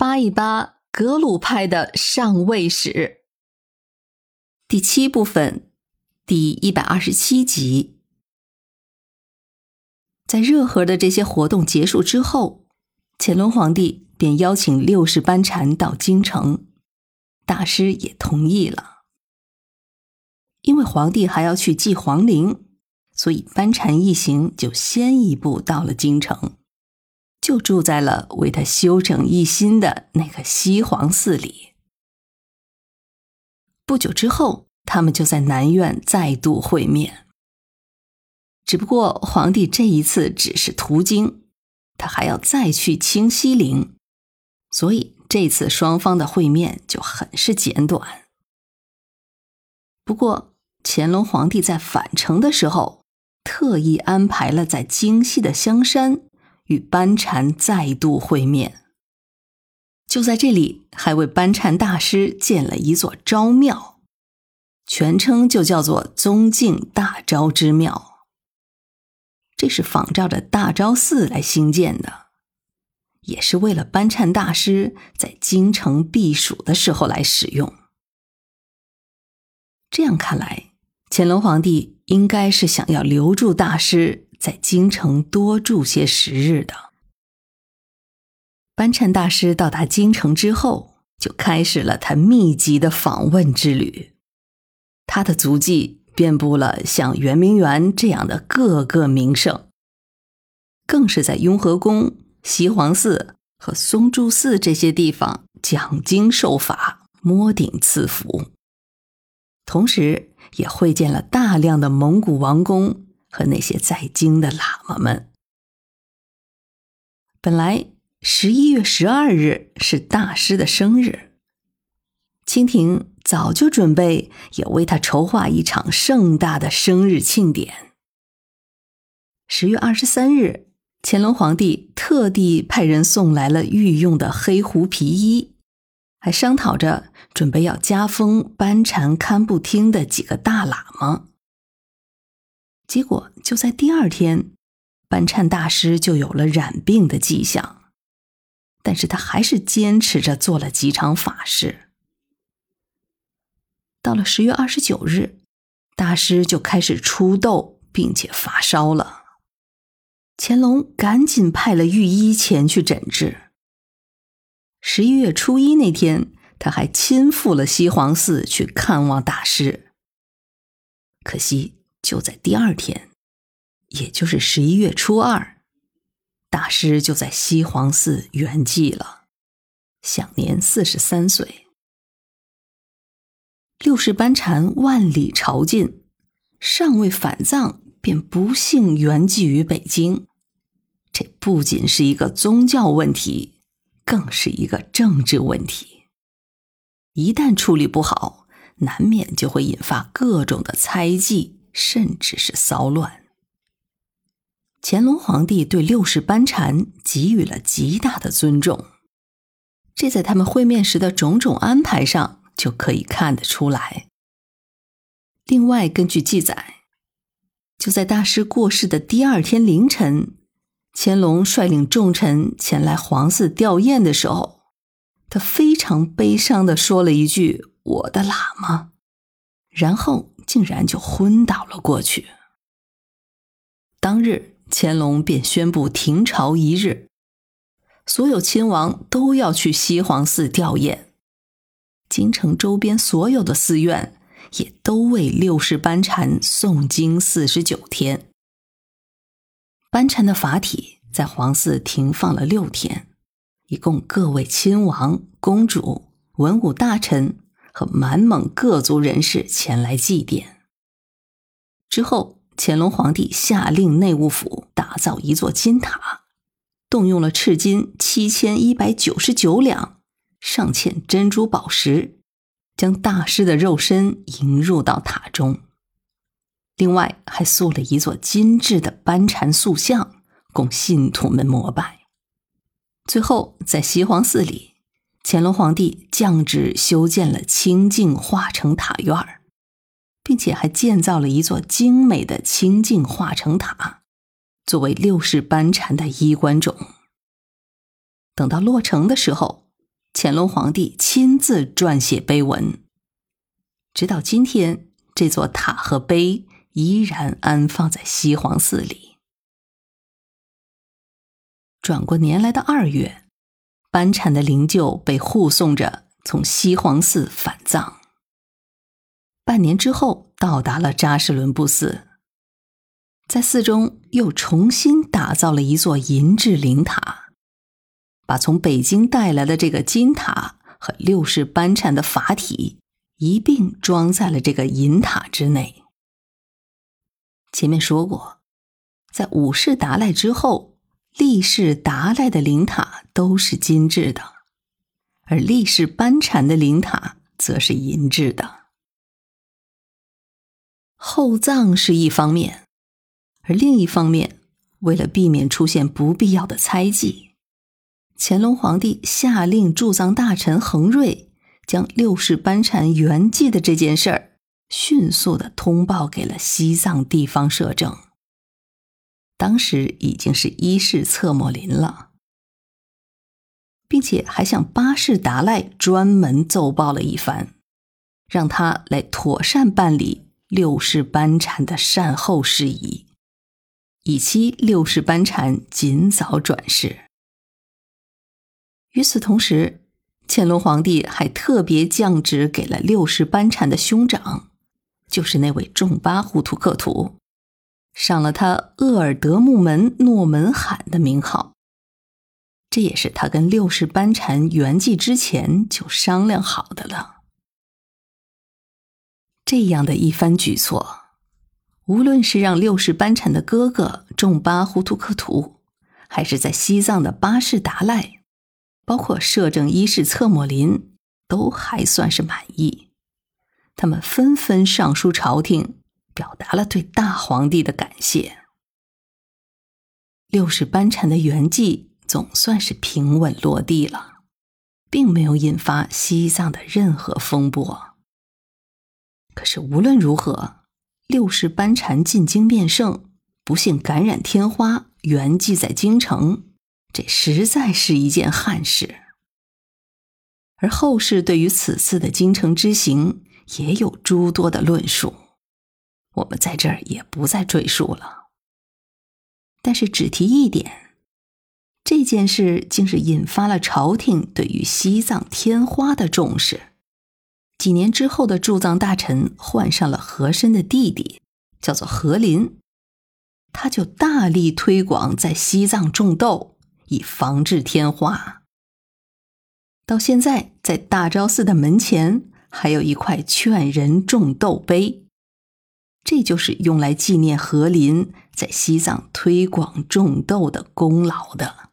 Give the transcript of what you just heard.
扒一扒格鲁派的上位史。第七部分，第一百二十七集。在热河的这些活动结束之后，乾隆皇帝便邀请六世班禅到京城，大师也同意了。因为皇帝还要去祭皇陵，所以班禅一行就先一步到了京城。就住在了为他修整一新的那个西皇寺里。不久之后，他们就在南苑再度会面。只不过皇帝这一次只是途经，他还要再去清西陵，所以这次双方的会面就很是简短。不过乾隆皇帝在返程的时候，特意安排了在京西的香山。与班禅再度会面，就在这里，还为班禅大师建了一座昭庙，全称就叫做宗敬大昭之庙。这是仿照着大昭寺来兴建的，也是为了班禅大师在京城避暑的时候来使用。这样看来，乾隆皇帝应该是想要留住大师。在京城多住些时日的班禅大师到达京城之后，就开始了他密集的访问之旅。他的足迹遍布了像圆明园这样的各个名胜，更是在雍和宫、西黄寺和松柱寺这些地方讲经受法、摸顶赐福，同时也会见了大量的蒙古王公。和那些在京的喇嘛们，本来十一月十二日是大师的生日，清廷早就准备也为他筹划一场盛大的生日庆典。十月二十三日，乾隆皇帝特地派人送来了御用的黑狐皮衣，还商讨着准备要加封班禅堪布厅的几个大喇嘛。结果就在第二天，班禅大师就有了染病的迹象，但是他还是坚持着做了几场法事。到了十月二十九日，大师就开始出痘，并且发烧了。乾隆赶紧派了御医前去诊治。十一月初一那天，他还亲赴了西黄寺去看望大师。可惜。就在第二天，也就是十一月初二，大师就在西黄寺圆寂了，享年四十三岁。六世班禅万里朝觐，尚未返藏，便不幸圆寂于北京。这不仅是一个宗教问题，更是一个政治问题。一旦处理不好，难免就会引发各种的猜忌。甚至是骚乱。乾隆皇帝对六世班禅给予了极大的尊重，这在他们会面时的种种安排上就可以看得出来。另外，根据记载，就在大师过世的第二天凌晨，乾隆率领重臣前来皇寺吊唁的时候，他非常悲伤的说了一句：“我的喇嘛。”然后。竟然就昏倒了过去。当日，乾隆便宣布停朝一日，所有亲王都要去西皇寺吊唁。京城周边所有的寺院也都为六世班禅诵经四十九天。班禅的法体在皇寺停放了六天，以供各位亲王、公主、文武大臣。和满蒙各族人士前来祭奠。之后，乾隆皇帝下令内务府打造一座金塔，动用了赤金七千一百九十九两，上嵌珍珠宝石，将大师的肉身迎入到塔中。另外，还塑了一座精致的班禅塑像，供信徒们膜拜。最后，在西黄寺里。乾隆皇帝降旨修建了清净化成塔院儿，并且还建造了一座精美的清净化成塔，作为六世班禅的衣冠冢。等到落成的时候，乾隆皇帝亲自撰写碑文。直到今天，这座塔和碑依然安放在西黄寺里。转过年来的二月，班禅的灵柩被护送着从西黄寺返葬。半年之后，到达了扎什伦布寺，在寺中又重新打造了一座银质灵塔，把从北京带来的这个金塔和六世班禅的法体。一并装在了这个银塔之内。前面说过，在五世达赖之后，历世达赖的灵塔都是金制的，而历世班禅的灵塔则是银制的。厚葬是一方面，而另一方面，为了避免出现不必要的猜忌，乾隆皇帝下令驻藏大臣恒瑞。将六世班禅圆寂的这件事儿迅速的通报给了西藏地方摄政。当时已经是一世策莫林了，并且还向八世达赖专门奏报了一番，让他来妥善办理六世班禅的善后事宜，以期六世班禅尽早转世。与此同时。乾隆皇帝还特别降旨给了六世班禅的兄长，就是那位重巴呼图克图，赏了他鄂尔德木门诺门罕的名号。这也是他跟六世班禅圆寂之前就商量好的了。这样的一番举措，无论是让六世班禅的哥哥仲巴呼图克图，还是在西藏的巴士达赖。包括摄政一世策莫林都还算是满意，他们纷纷上书朝廷，表达了对大皇帝的感谢。六世班禅的圆寂总算是平稳落地了，并没有引发西藏的任何风波。可是无论如何，六世班禅进京面圣，不幸感染天花，圆寂在京城。这实在是一件憾事，而后世对于此次的京城之行也有诸多的论述，我们在这儿也不再赘述了。但是只提一点，这件事竟是引发了朝廷对于西藏天花的重视。几年之后的驻藏大臣换上了和珅的弟弟，叫做和林，他就大力推广在西藏种豆。以防治天花。到现在，在大昭寺的门前还有一块劝人种豆碑，这就是用来纪念和林在西藏推广种豆的功劳的。